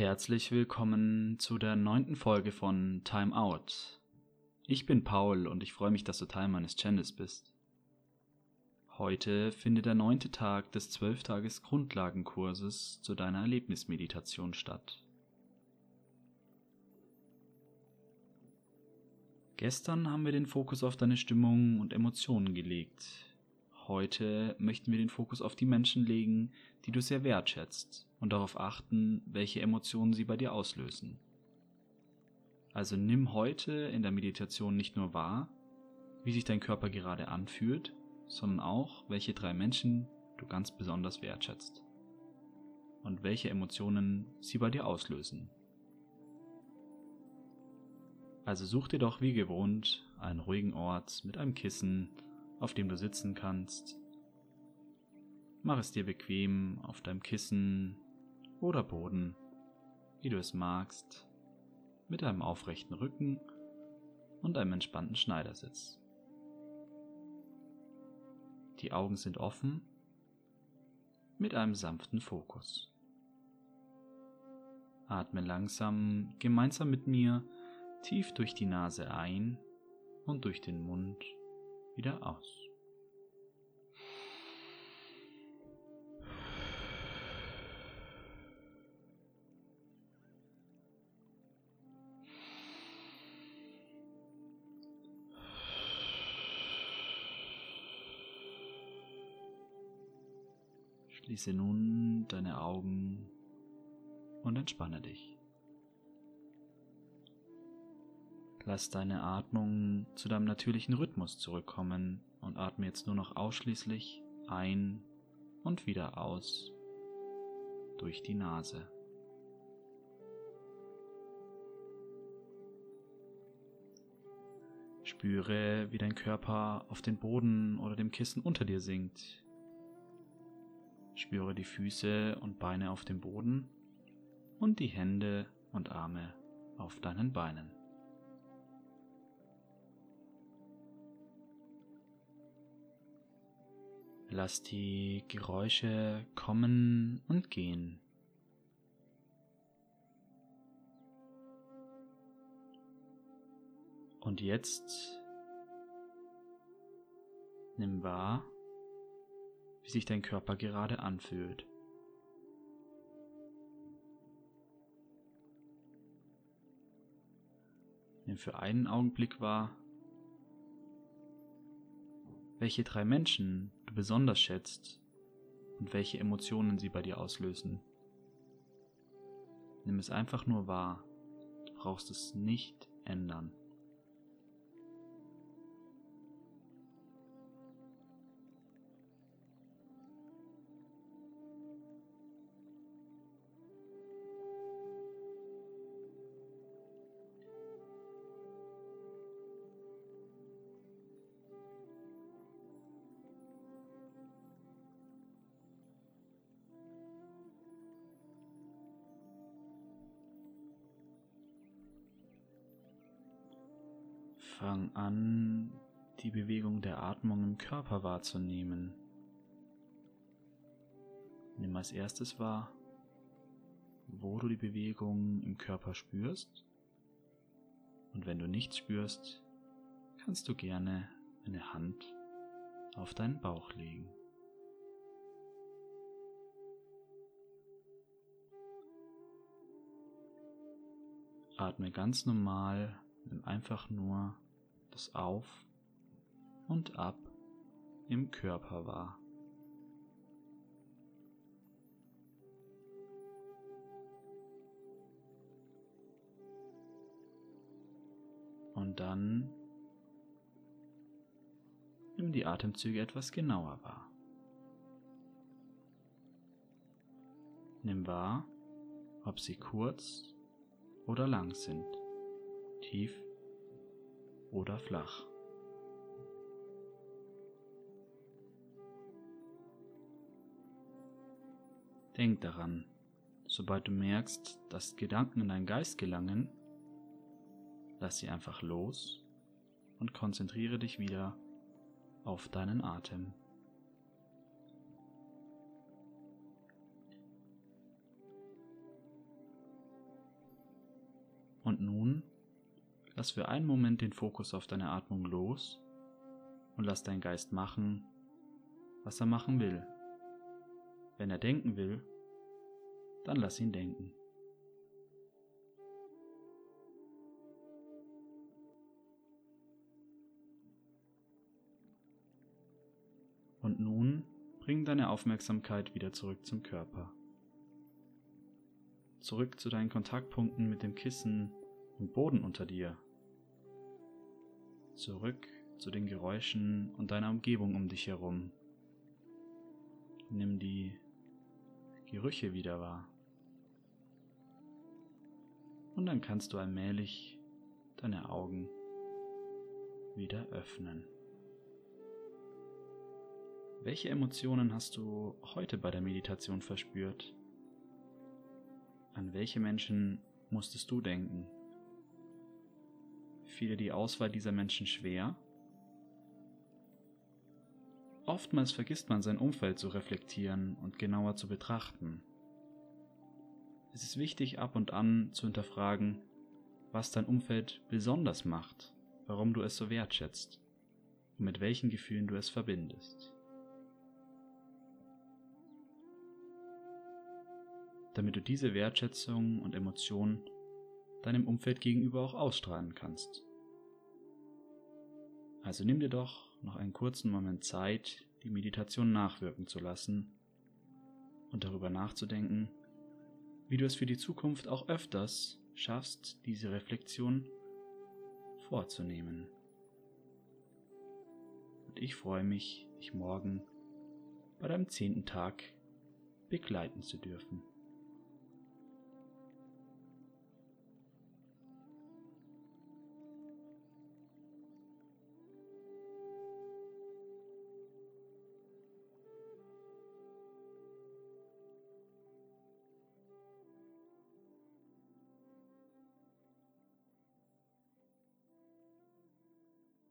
Herzlich willkommen zu der neunten Folge von Time Out. Ich bin Paul und ich freue mich, dass du Teil meines Channels bist. Heute findet der neunte Tag des Zwölftages Grundlagenkurses zu deiner Erlebnismeditation statt. Gestern haben wir den Fokus auf deine Stimmung und Emotionen gelegt. Heute möchten wir den Fokus auf die Menschen legen, die du sehr wertschätzt und darauf achten, welche Emotionen sie bei dir auslösen. Also nimm heute in der Meditation nicht nur wahr, wie sich dein Körper gerade anfühlt, sondern auch, welche drei Menschen du ganz besonders wertschätzt und welche Emotionen sie bei dir auslösen. Also such dir doch wie gewohnt einen ruhigen Ort mit einem Kissen, auf dem du sitzen kannst. Mach es dir bequem auf deinem Kissen oder Boden, wie du es magst, mit einem aufrechten Rücken und einem entspannten Schneidersitz. Die Augen sind offen mit einem sanften Fokus. Atme langsam gemeinsam mit mir tief durch die Nase ein und durch den Mund wieder aus. Schließe nun deine Augen und entspanne dich. Lass deine Atmung zu deinem natürlichen Rhythmus zurückkommen und atme jetzt nur noch ausschließlich ein und wieder aus durch die Nase. Spüre, wie dein Körper auf den Boden oder dem Kissen unter dir sinkt. Spüre die Füße und Beine auf dem Boden und die Hände und Arme auf deinen Beinen. Lass die Geräusche kommen und gehen. Und jetzt nimm wahr, wie sich dein Körper gerade anfühlt. Nimm für einen Augenblick wahr, welche drei Menschen du besonders schätzt und welche Emotionen sie bei dir auslösen. Nimm es einfach nur wahr, du brauchst es nicht ändern. Fang an, die Bewegung der Atmung im Körper wahrzunehmen. Nimm als erstes wahr, wo du die Bewegung im Körper spürst. Und wenn du nichts spürst, kannst du gerne eine Hand auf deinen Bauch legen. Atme ganz normal, nimm einfach nur das Auf und Ab im Körper wahr. Und dann nimm die Atemzüge etwas genauer wahr. Nimm wahr, ob sie kurz oder lang sind, tief oder flach. Denk daran, sobald du merkst, dass Gedanken in deinen Geist gelangen, lass sie einfach los und konzentriere dich wieder auf deinen Atem. Und nun lass für einen Moment den Fokus auf deine Atmung los und lass deinen Geist machen, was er machen will. Wenn er denken will, dann lass ihn denken. Und nun bring deine Aufmerksamkeit wieder zurück zum Körper. Zurück zu deinen Kontaktpunkten mit dem Kissen und Boden unter dir. Zurück zu den Geräuschen und deiner Umgebung um dich herum. Nimm die Gerüche wieder wahr. Und dann kannst du allmählich deine Augen wieder öffnen. Welche Emotionen hast du heute bei der Meditation verspürt? An welche Menschen musstest du denken? Fiel die Auswahl dieser Menschen schwer? Oftmals vergisst man sein Umfeld zu reflektieren und genauer zu betrachten. Es ist wichtig, ab und an zu hinterfragen, was dein Umfeld besonders macht, warum du es so wertschätzt und mit welchen Gefühlen du es verbindest. damit du diese Wertschätzung und Emotion deinem Umfeld gegenüber auch ausstrahlen kannst. Also nimm dir doch noch einen kurzen Moment Zeit, die Meditation nachwirken zu lassen und darüber nachzudenken, wie du es für die Zukunft auch öfters schaffst, diese Reflexion vorzunehmen. Und ich freue mich, dich morgen bei deinem zehnten Tag begleiten zu dürfen.